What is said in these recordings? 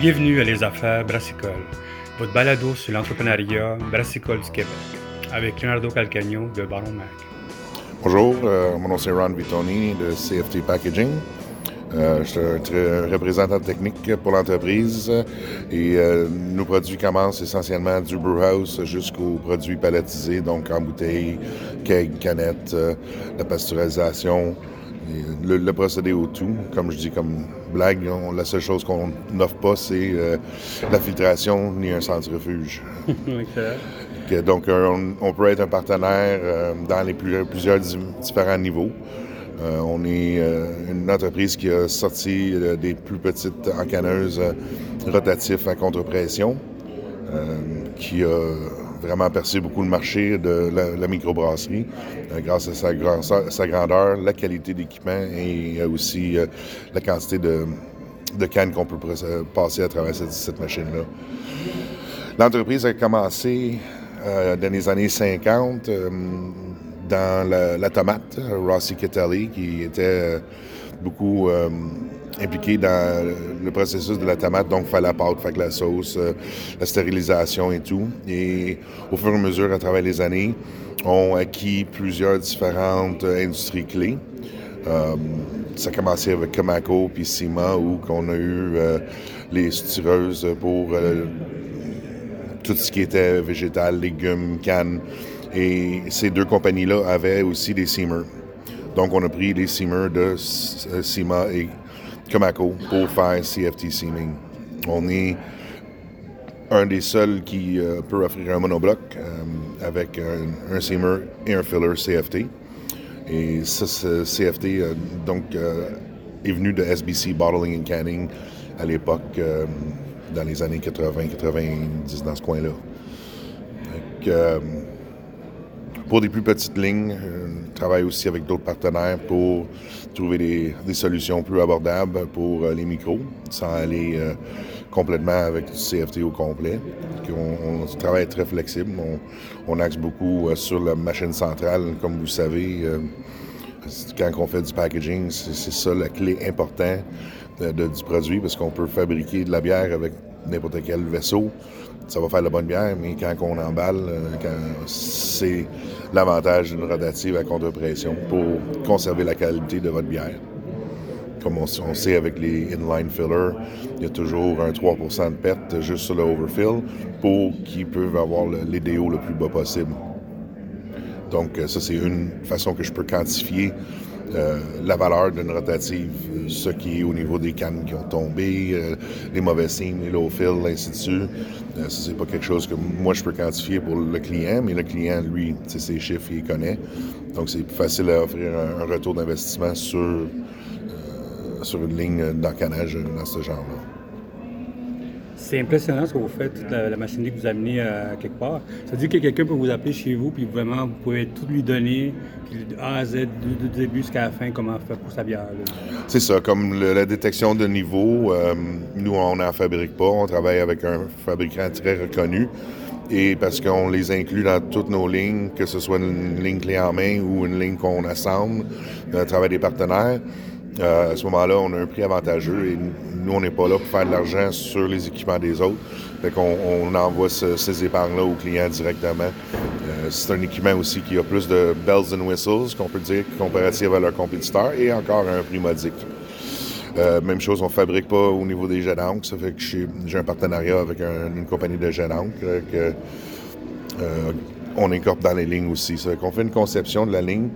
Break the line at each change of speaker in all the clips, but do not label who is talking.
Bienvenue à Les Affaires Brassicole, votre balado sur l'entrepreneuriat brassicole du Québec, avec Leonardo Calcagno de Baron Mac.
Bonjour, euh, mon nom c'est Ron Vitoni de CFT Packaging. Euh, je suis un représentant technique pour l'entreprise et euh, nos produits commencent essentiellement du brewhouse jusqu'aux produits palettisés, donc en bouteille, keg, canette, la pasteurisation, le, procédé au tout, comme je dis comme blague, la seule chose qu'on n'offre pas, c'est euh, la filtration ni un centrifuge. donc, on, peut être un partenaire euh, dans les plusieurs différents niveaux. Euh, on est une entreprise qui a sorti des plus petites encanneuses rotatifs à contre-pression, qui a vraiment percé beaucoup le marché de la, microbrasserie euh, grâce à sa, grandeur, la qualité d'équipement et aussi euh, la quantité de, cannes qu'on peut passer à travers cette, machine-là. L'entreprise a commencé euh, dans les années 50 dans la, tomate, Rossi Ketali, qui était beaucoup impliqué dans le processus de la tomate, donc faire la pâte, faire la sauce, euh, la stérilisation et tout. Et au fur et à mesure, à travers les années, on acquis plusieurs différentes euh, industries clés. Euh, ça a commencé avec Comaco puis Cima, où on a eu les stireuses pour tout ce qui était végétal, légumes, cannes. Et ces deux compagnies-là avaient aussi des seamers. Donc, on a pris les seamers de Cima et Comaco pour faire CFT Seaming. On est un des seuls qui euh, peut offrir un monobloc euh, avec un, seamer et un filler CFT. Et ce CFT euh, donc, est venu de SBC Bottling and Canning à l'époque, dans les années 80-90, dans ce coin-là. Pour des plus petites lignes, on travaille aussi avec d'autres partenaires pour trouver des, solutions plus abordables pour euh, les micros, sans aller euh, complètement avec du CFT au complet. On, travaille très flexible. On, axe beaucoup euh, sur la machine centrale, comme vous savez. quand on fait du packaging, c'est ça la clé importante du produit, parce qu'on peut fabriquer de la bière avec n'importe quel vaisseau ça va faire la bonne bière, mais quand on emballe, euh, c'est l'avantage d'une rotative à contre-pression pour conserver la qualité de votre bière. Comme on, sait avec les inline fillers, il y a toujours un 3% de perte juste sur le overfill pour qu'ils peuvent avoir les DO le plus bas possible. Donc, euh, ça, c'est une façon que je peux quantifier euh, la valeur d'une rotative, ce qui est au niveau des cannes qui ont tombé, euh, les mauvais signes, les low fill, ainsi de suite. Euh, c'est pas quelque chose que moi je peux quantifier pour le client, mais le client, lui, ses chiffres, il connaît. Donc, c'est plus facile à offrir un, retour d'investissement sur, sur une ligne d'encanage dans ce genre-là.
C'est impressionnant ce que vous faites, toute la, machinerie que vous amenez à quelque part. Ça veut dire que quelqu'un peut vous appeler chez vous, puis vraiment, vous pouvez tout lui donner, de A à Z, du, début jusqu'à la fin, comment faire pour sa bière.
C'est ça, comme la détection de niveau, euh, nous, on n'en fabrique pas. On travaille avec un fabricant très reconnu. Et parce qu'on les inclut dans toutes nos lignes, que ce soit une ligne clé en main ou une ligne qu'on assemble, à travers des partenaires. Euh, à ce moment-là, on a un prix avantageux nous, on n'est pas là pour faire de l'argent sur les équipements des autres. Fait qu'on on envoie ces épargnes-là aux clients directement. Euh, c'est un équipement aussi qui a plus de bells and whistles, qu'on peut dire, comparatif à leurs compétiteurs, et encore un prix modique. Euh, même chose, on fabrique pas au niveau des jets d'encre. Ça fait que j'ai un partenariat avec une compagnie de jets d'encre que on incorpore dans les lignes aussi. Ça fait qu'on fait une conception de la ligne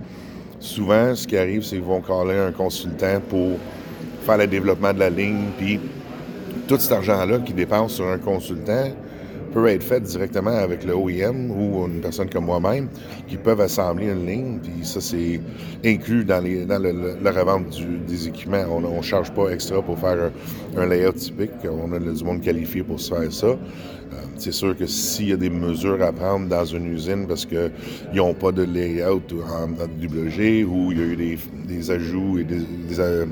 souvent, ce qui arrive, c'est qu'ils vont caler un consultant pour faire le développement de la ligne, puis tout cet argent-là qui dépense sur un consultant peut être fait directement avec le OEM ou une personne comme moi-même qui peuvent assembler une ligne, puis ça, c'est inclus dans, les, dans la revente des équipements. On ne charge pas extra pour faire un, layout typique. On a du monde qualifié pour se faire ça. Euh, c'est sûr que s'il y a des mesures à prendre dans une usine parce qu'ils n'ont pas de layout en, WG ou il y a eu des, ajouts et des, euh,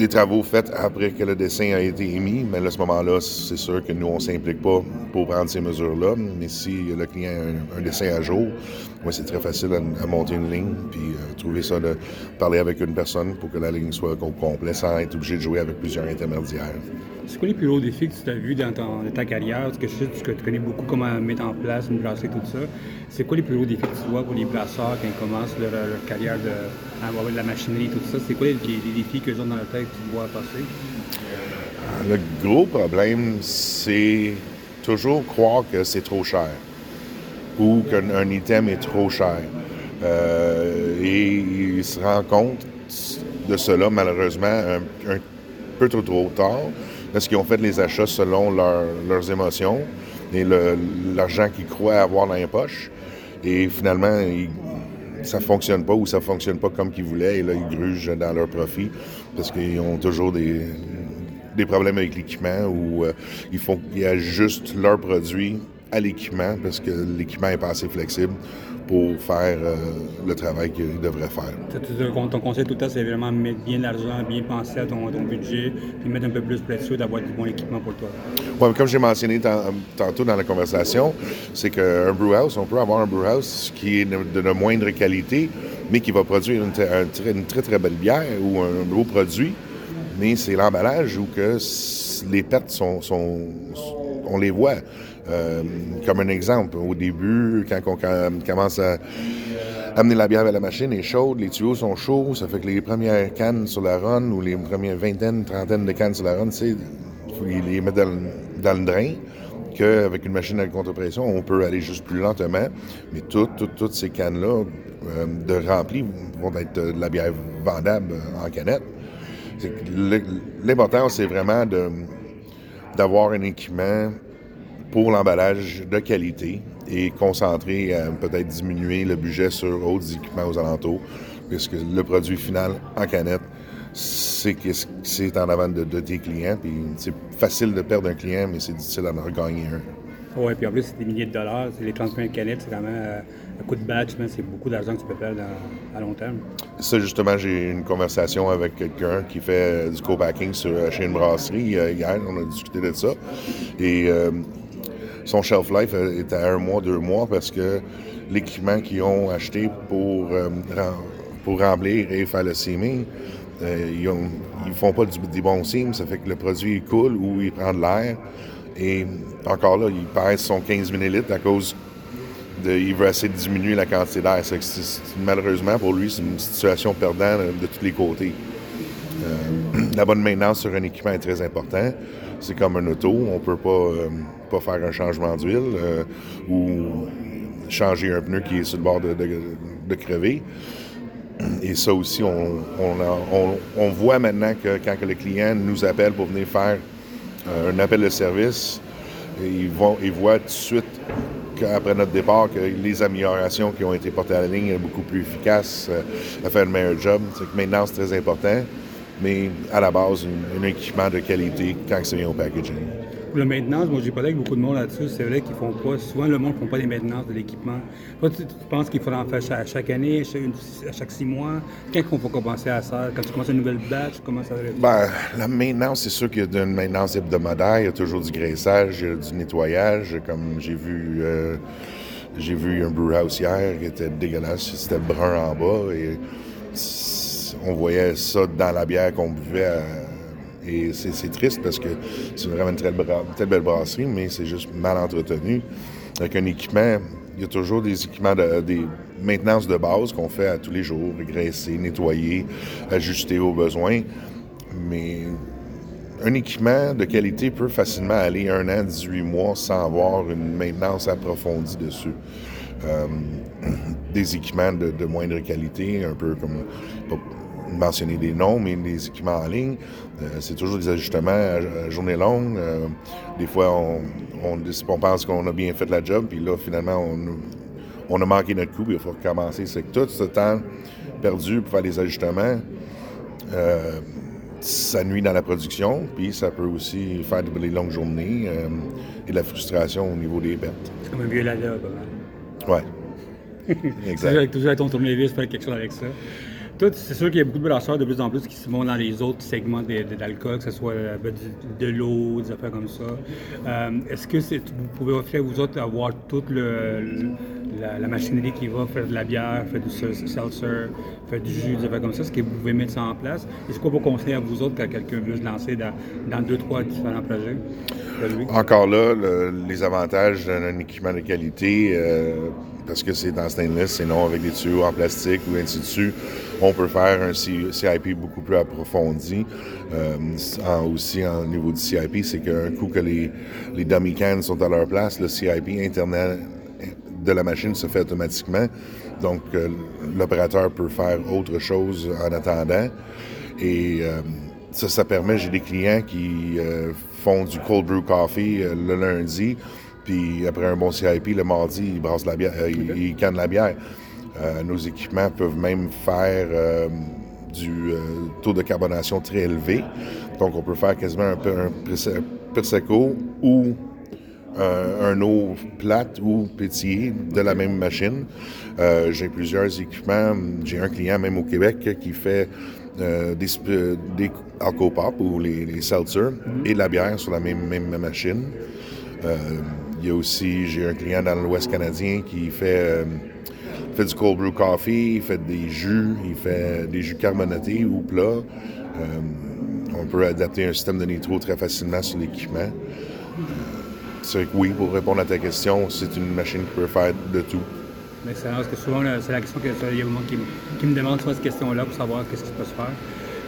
des travaux faits après que le dessin a été émis, mais à ce moment-là, c'est sûr que nous, on ne s'implique pas pour prendre ces mesures-là. Mais si le client a un, dessin à jour, moi, c'est très facile à, monter une ligne, puis euh, trouver ça, de parler avec une personne pour que la ligne soit au complet sans être obligé de jouer avec plusieurs intermédiaires.
C'est quoi les plus gros défis que tu as vus dans, ta carrière? Parce que je sais que tu connais beaucoup comment mettre en place une brasserie, tout ça. C'est quoi les plus gros défis que tu vois pour les brasseurs quand ils commencent leur, carrière de, avoir de la machinerie, tout ça? C'est quoi les, défis que ont dans la tête tu vois passer?
Le gros problème, c'est toujours croire que c'est trop cher ou qu'un item est trop cher. Euh, et il se rend compte de cela, malheureusement, un, peu trop, trop tard, parce qu'ils ont fait les achats selon leurs émotions et l'argent qu'ils croient avoir dans les poches. Et finalement, ça ne fonctionne pas ou ça ne fonctionne pas comme qu'ils voulaient. Et là, ils grugent dans leur profit parce qu'ils ont toujours des, des problèmes avec l'équipement ou euh, il faut qu'ils ajustent leurs produits à l'équipement parce que l'équipement n'est pas assez flexible pour faire euh, le travail qu'il devrait faire.
Ton conseil tout le temps, c'est vraiment mettre bien l'argent, bien penser à ton, budget, puis mettre un peu plus sûr d'avoir du bon équipement pour toi.
Oui, comme j'ai mentionné tantôt dans la conversation, c'est qu'un brewhouse, on peut avoir un brewhouse qui est de, moindre qualité, mais qui va produire une, une, très très belle bière ou un beau produit, mais c'est l'emballage où que les pertes sont, sont on les voit. Euh, comme un exemple, au début, quand on commence à amener la bière à la machine, est chaude, les tuyaux sont chauds, ça fait que les premières cannes sur la run ou les premières vingtaines, trentaines de cannes sur la run, il faut les mettre dans, le drain qu'avec une machine à contre-pression, on peut aller juste plus lentement. Mais toutes, toutes, ces cannes-là euh, de rempli vont être de la bière vendable en canette. L'important, c'est vraiment d'avoir un équipement pour l'emballage de qualité et concentrer à peut-être diminuer le budget sur autres équipements aux alentours, puisque le produit final en canette, c'est c'est en avant de, tes clients. Puis c'est facile de perdre un client, mais c'est difficile d'en regagner un.
Oui, puis en plus, c'est des milliers de dollars. Les 35 canettes, c'est vraiment euh, un coup de batch, c'est beaucoup d'argent que tu peux perdre à long terme.
Ça, justement, j'ai eu une conversation avec quelqu'un qui fait euh, du co-packing sur, euh, chez une brasserie hier. On a discuté de ça. Et son shelf life est à un mois, deux mois parce que l'équipement qu'ils ont acheté pour, pour remplir et faire le seaming, ils ne font pas des bons seams. Ça fait que le produit coule ou il prend de l'air. Et encore là, il pèse son 15 ml à cause de. Il veut essayer de diminuer la quantité d'air. Malheureusement, pour lui, c'est une situation perdante de tous les côtés. Euh, la bonne maintenance sur un équipement est très important. C'est comme un auto. On peut pas, euh, pas faire un changement d'huile euh, ou changer un pneu qui est sur le bord de, crever. Et ça aussi, on, on, voit maintenant que quand le client nous appelle pour venir faire un appel de service. ils, vont, ils voient tout de suite après notre départ que les améliorations qui ont été portées à la ligne sont beaucoup plus efficaces, euh, à faire un meilleur job. C'est que maintenant, c'est très important, mais à la base, un, équipement de qualité quand ça vient au packaging.
La maintenance, moi j'ai parlé avec beaucoup de monde là-dessus. C'est vrai qu'ils font pas. Souvent, le monde ne font pas les maintenances de l'équipement. Toi, tu, penses qu'il faut en faire chaque, chaque année, à chaque six mois? Quand on faut commencer à ça? Quand tu commences une nouvelle batch, ça va être?
Ben, la maintenance, c'est sûr qu'il y a une maintenance hebdomadaire. Il y a toujours du graissage, du nettoyage. Comme j'ai vu. Euh, j'ai vu un brewhouse hier qui était dégueulasse, c'était brun en bas et on voyait ça dans la bière qu'on buvait à, et c'est triste parce que c'est vraiment une très, belle brasserie, mais c'est juste mal entretenu. Avec un équipement, il y a toujours des équipements, de, des maintenances de base qu'on fait à tous les jours, graisser, nettoyer, ajuster aux besoins. Mais un équipement de qualité peut facilement aller un an, 18 mois sans avoir une maintenance approfondie dessus. Euh, des équipements de, de, moindre qualité, un peu comme mentionner des noms, mais les équipements en ligne, euh, c'est toujours des ajustements à, journée longue. Euh, des fois, on, on, pense qu'on a bien fait la job, puis là, finalement, on, a manqué notre coup, puis il faut recommencer. C'est que tout ce temps perdu pour faire des ajustements, euh, ça nuit dans la production, puis ça peut aussi faire des longues journées et de la frustration au niveau des pertes.
C'est comme un vieux lala,
Oui.
exact. toujours, avec ton tournevis, faire quelque chose avec ça. C'est sûr qu'il y a beaucoup de brasseurs de plus en plus qui se vont dans les autres segments d'alcool, que ce soit euh, ben, de l'eau, des affaires comme ça. Euh, est-ce que vous pouvez offrir, vous autres, avoir toute la, machinerie qui va faire de la bière, faire du seltzer, faire du jus, des affaires comme ça? Est-ce que vous pouvez mettre ça en place? Est-ce quoi vos conseils à vous autres quand quelqu'un veut se lancer dans, deux, trois différents projets?
Encore là, les avantages d'un équipement de qualité, euh, parce que c'est en stainless, c'est non avec des tuyaux en plastique ou ainsi de suite, on peut faire un CIP beaucoup plus approfondi. Euh, aussi, au niveau du CIP, c'est qu'un coup que les, les sont à leur place, le CIP internet de la machine se fait automatiquement. Donc, euh, l'opérateur peut faire autre chose en attendant. Et ça, ça permet, j'ai des clients qui font du cold brew coffee euh, le lundi, puis après un bon CIP, le mardi, ils brassent la bière, euh, ils, cannent la bière. Euh, nos équipements peuvent même faire du taux de carbonation très élevé. Donc, on peut faire quasiment un, un Prosecco ou un eau plate ou pétillée de la même machine. j'ai plusieurs équipements. J'ai un client même au Québec qui fait euh, des, des Alcopop ou les, les seltzer et de la bière sur la même, même machine. Euh, il y a aussi, j'ai un client dans l'Ouest canadien qui fait, euh, fait du cold brew coffee, il fait des jus, il fait des jus carbonatés ou plats. on peut adapter un système de nitro très facilement sur l'équipement. c'est que oui, pour répondre à ta question, c'est une machine qui peut faire de tout.
Excellent, parce que souvent, c'est la question que il y a qui, qui, me demande cette question-là pour savoir qu'est-ce qui peut se faire.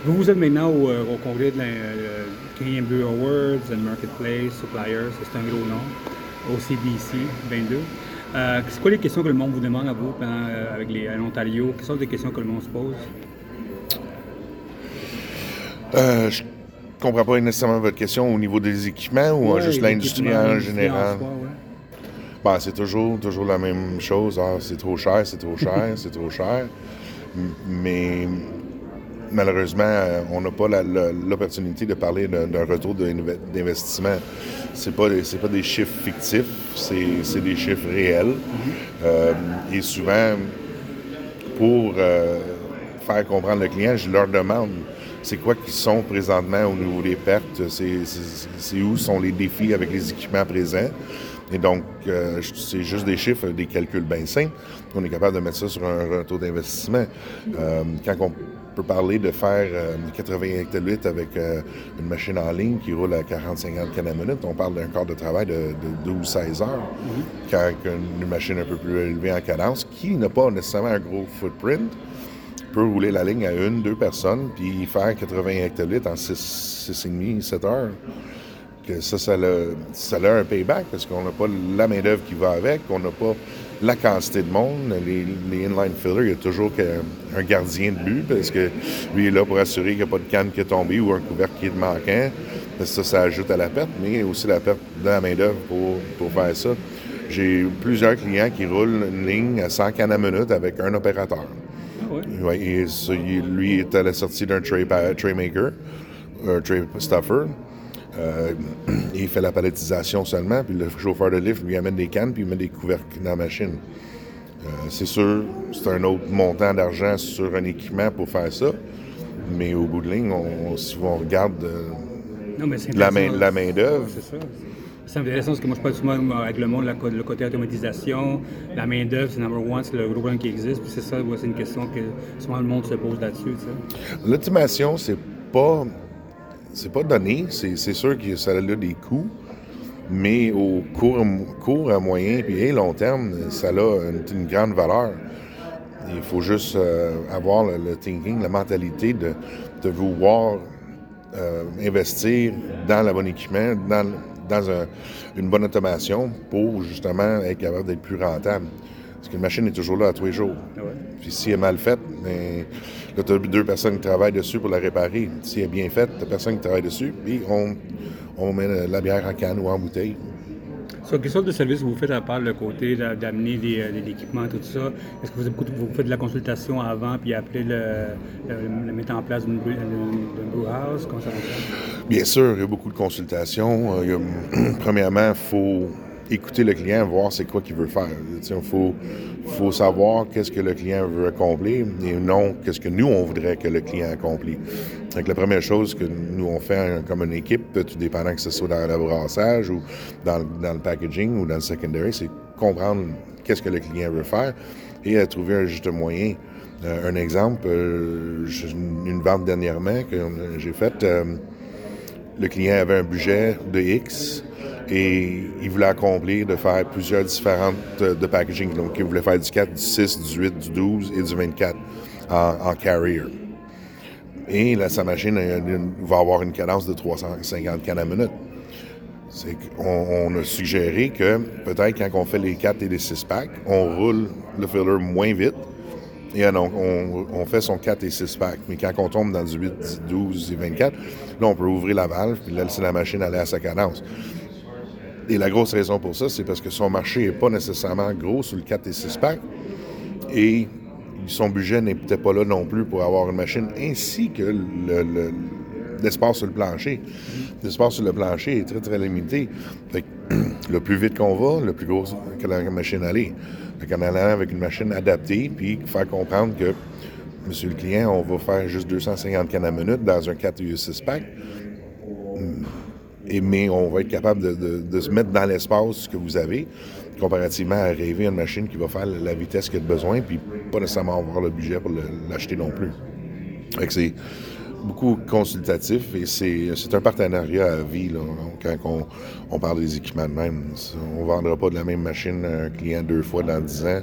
Vous, vous êtes maintenant au, euh, congrès de la euh, Canadian Brew Awards and Marketplace, Suppliers, c'est un gros nom, OCBC 22. Euh, c'est quoi les questions que le monde vous demande à vous pendant, avec les, à l'Ontario? Quelles sont les questions que le monde se pose?
Euh, je comprends pas nécessairement votre question au niveau des équipements ou juste l'industrie en général? Ben, c'est toujours, toujours la même chose. Ah, c'est trop cher, c'est trop cher, c'est trop cher. Mais malheureusement, euh, on n'a pas l'opportunité de parler d'un retour d'investissement. Ce pas, pas des chiffres fictifs, c'est des chiffres réels. Mm-hmm. Euh, et souvent, pour euh, faire comprendre le client, je leur demande c'est quoi qui sont présentement au niveau des pertes, c'est où sont les défis avec les équipements présents? Et donc, euh, c'est juste des chiffres, des calculs bien simples. On est capable de mettre ça sur un, taux d'investissement. Euh, quand on peut parler de faire 80 euh, hectolitres avec une machine en ligne qui roule à 40-50 cannes à minute, on parle d'un quart de travail de, 12-16 heures. Mm-hmm. Quand une machine un peu plus élevée en cadence, qui n'a pas nécessairement un gros footprint, peut rouler la ligne à une, deux personnes, puis faire 80 hectolitres en 6,5, 7 heures que ça, ça a, un payback parce qu'on n'a pas la main-d'œuvre qui va avec, on n'a pas la quantité de monde. Les, inline fillers, il y a toujours un gardien de but parce que lui est là pour assurer qu'il n'y a pas de canne qui est tombée ou un couvercle qui est manquant. ça, ça ajoute à la perte, mais aussi la perte de la main-d'œuvre pour, faire ça. J'ai plusieurs clients qui roulent une ligne à 100 cannes à minute avec un opérateur. Ah oui. lui est à la sortie d'un tray, tray maker, un tray stuffer. Euh, il fait la palettisation seulement, puis le chauffeur de lift lui amène des cannes, puis il met des couvercles dans la machine. Euh, c'est sûr, c'est un autre montant d'argent sur un équipement pour faire ça, mais au bout de ligne, si on regarde euh, la, main, la main-d'œuvre.
C'est ça. C'est intéressant parce que moi je parle souvent avec le monde, le côté automatisation, la main-d'œuvre, c'est number one, c'est le gros problème qui existe. Puis c'est ça, c'est une question que souvent le monde se pose là-dessus.
L'automation, c'est pas c'est pas donné. C'est sûr que ça a des coûts, mais au court, court à moyen et long terme, ça a une, grande valeur. Il faut juste euh, avoir le, thinking, la mentalité de, de vouloir euh, investir dans le bon équipement, dans, dans une bonne automation pour justement être capable d'être plus rentable. Parce qu'une machine est toujours là à tous les jours. Ah Puis si elle est mal faite, mais là, tu as deux personnes qui travaillent dessus pour la réparer. Si elle est bien faite, tu personne qui travaille dessus, puis on, on met la bière en canne ou en bouteille.
So, quelle sorte de service vous faites à part le côté d'amener l'équipement, tout ça? Est-ce que vous, vous, faites de la consultation avant puis après le, le, mettre en place d'une brew house? Comment ça
Bien sûr, il y a beaucoup de consultations. Euh, premièrement, il faut écouter le client, voir c'est quoi qu'il veut faire. Il faut, savoir qu'est-ce que le client veut accomplir et non qu'est-ce que nous, on voudrait que le client accomplisse. La première chose que nous, on fait comme une équipe, tout dépendant que ce soit dans le brassage ou dans, le packaging ou dans le secondary, c'est comprendre qu'est-ce que le client veut faire et trouver un juste moyen. Euh, un exemple, euh, une vente dernièrement que j'ai faite, euh, le client avait un budget de X, et il voulait accomplir de faire plusieurs différentes euh, de packaging. Donc, il voulait faire du 4, du 6, du 8, du 12 et du 24 en, carrier. Et là, sa machine va avoir une cadence de 350 cannes à minute. On, on, a suggéré que peut-être quand on fait les 4 et les 6 packs, on roule le filler moins vite. Et donc, on, fait son 4 et 6 packs. Mais quand on tombe dans du 8, 12 et 24, là, on peut ouvrir la valve et laisser la machine aller à sa cadence. Et la grosse raison pour ça, c'est parce que son marché n'est pas nécessairement gros sur le 4 et 6 pack. Et son budget n'est peut-être pas là non plus pour avoir une machine, ainsi que l'espace sur le plancher. L'espace sur le plancher est très, très limité. le plus vite qu'on va, le plus gros que la machine allait. en allant avec une machine adaptée, puis faire comprendre que, monsieur le client, on va faire juste 250 cannes à minute dans un 4 ou 6 pack mais on va être capable de, se mettre dans l'espace que vous avez, comparativement à rêver une machine qui va faire la vitesse qu'il y a besoin, puis pas nécessairement avoir le budget pour l'acheter non plus. c'est beaucoup consultatif et c'est un partenariat à vie quand on, parle des équipements de même. On ne vendra pas de la même machine à un client deux fois dans dix ans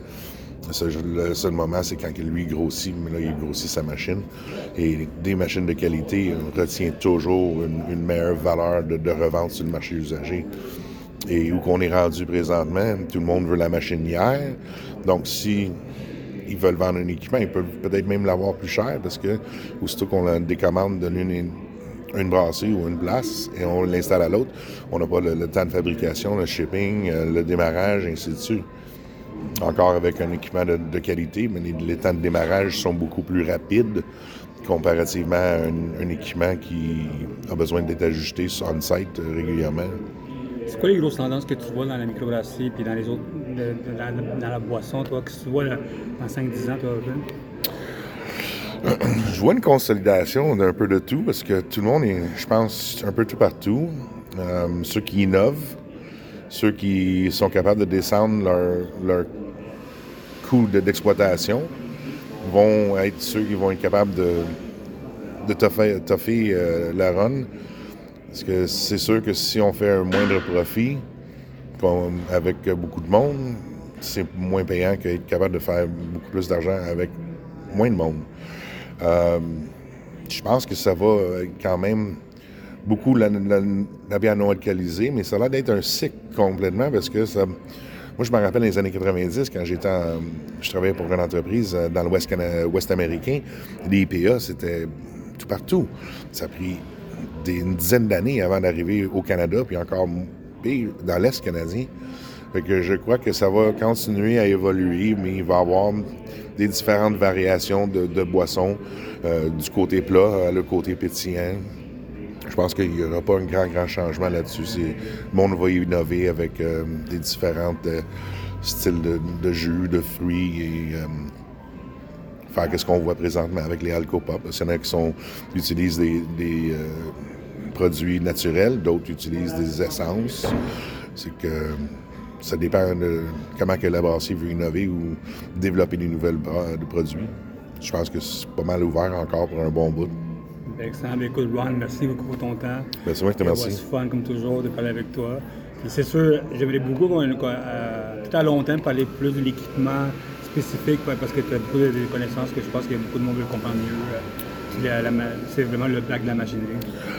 le seul moment, c'est quand lui grossit, mais là, il grossit sa machine. Et des machines de qualité retient toujours une, meilleure valeur de, revente sur le marché usagé. Et où qu'on est rendu présentement, tout le monde veut la machine hier. Donc, si ils veulent vendre un équipement, ils peuvent peut-être même l'avoir plus cher parce que, aussitôt qu'on a des commandes de une, une brasserie ou une place et on l'installe à l'autre, on n'a pas le, le, temps de fabrication, le shipping, euh, le démarrage, ainsi de suite encore avec un équipement de, qualité, mais les, temps de démarrage sont beaucoup plus rapides comparativement à un, équipement qui a besoin d'être ajusté on-site régulièrement.
C'est quoi les grosses tendances que tu vois dans la microbrasserie et dans les autres, dans, la boisson, toi, que tu vois dans 5-10 ans, toi,
Je vois une consolidation d'un peu de tout parce que tout le monde est, je pense, un peu tout partout. Euh, ceux qui innovent, ceux qui sont capables de descendre leur, leur coût d'exploitation vont être ceux qui vont être capables de, de toffer, euh, la run. Parce que c'est sûr que si on fait un moindre profit avec beaucoup de monde, c'est moins payant qu'être capable de faire beaucoup plus d'argent avec moins de monde. Euh, je pense que ça va quand même beaucoup la, la, la bière non alcoolisée, mais ça a l'air d'être un cycle complètement parce que ça. Moi, je me rappelle les années 90, quand j'étais je travaillais pour une entreprise dans l'Ouest ouest américain. Les IPA, c'était tout partout. Ça a pris une dizaine d'années avant d'arriver au Canada, puis encore dans l'Est canadien. Fait que je crois que ça va continuer à évoluer, mais il va y avoir des différentes variations de, boissons, euh, du côté plat le côté pétillant. Je pense qu'il n'y aura pas un grand, grand changement là-dessus. Le monde va innover avec euh, des différents euh, styles de, jus, de fruits et euh, faire ce qu'on voit présentement avec les alcopop. Il y en a qui sont, utilisent des, produits naturels, d'autres utilisent des essences. C'est que ça dépend de comment que la brasserie veut innover ou développer des nouvelles produits. Je pense que c'est pas mal ouvert encore pour un bon bout.
Ben, écoute, Ron, merci beaucoup pour ton temps.
Ben, c'est moi qui te remercie.
C'est fun, comme toujours, de parler avec toi. c'est sûr, j'aimerais beaucoup, euh, tout à longtemps, parler plus de l'équipement spécifique, parce que tu as beaucoup de connaissances que je pense que beaucoup de monde veut comprendre mieux. Euh, c'est vraiment le blague de la machinerie.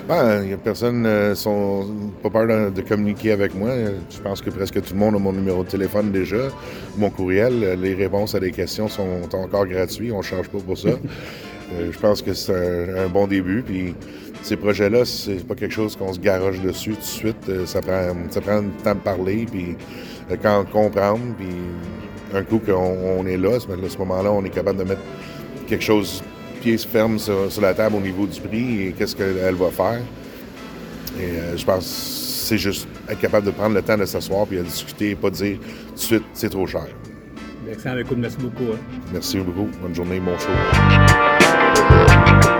Ben, il y a personne euh, sont pas peur de, communiquer avec moi. Je pense que presque tout le monde a mon numéro de téléphone déjà, mon courriel. Les réponses à des questions sont encore gratuites. On ne charge pas pour ça. Euh, je pense que c'est un, bon début. Puis ces projets-là, c'est pas quelque chose qu'on se garoche dessus tout de suite. Euh, ça prend, ça prend le temps de parler, puis euh, quand comprendre, puis un coup qu'on est là, à ce moment-là, on est capable de mettre quelque chose pieds ferme sur, sur, la table au niveau du prix et qu'est-ce qu'elle va faire. Et je pense que c'est juste être capable de prendre le temps de s'asseoir puis de discuter et pas dire tout de suite c'est trop cher.
Excellent, écoute, merci beaucoup. hein.
Merci beaucoup. Bonne journée, bon show. Thank you.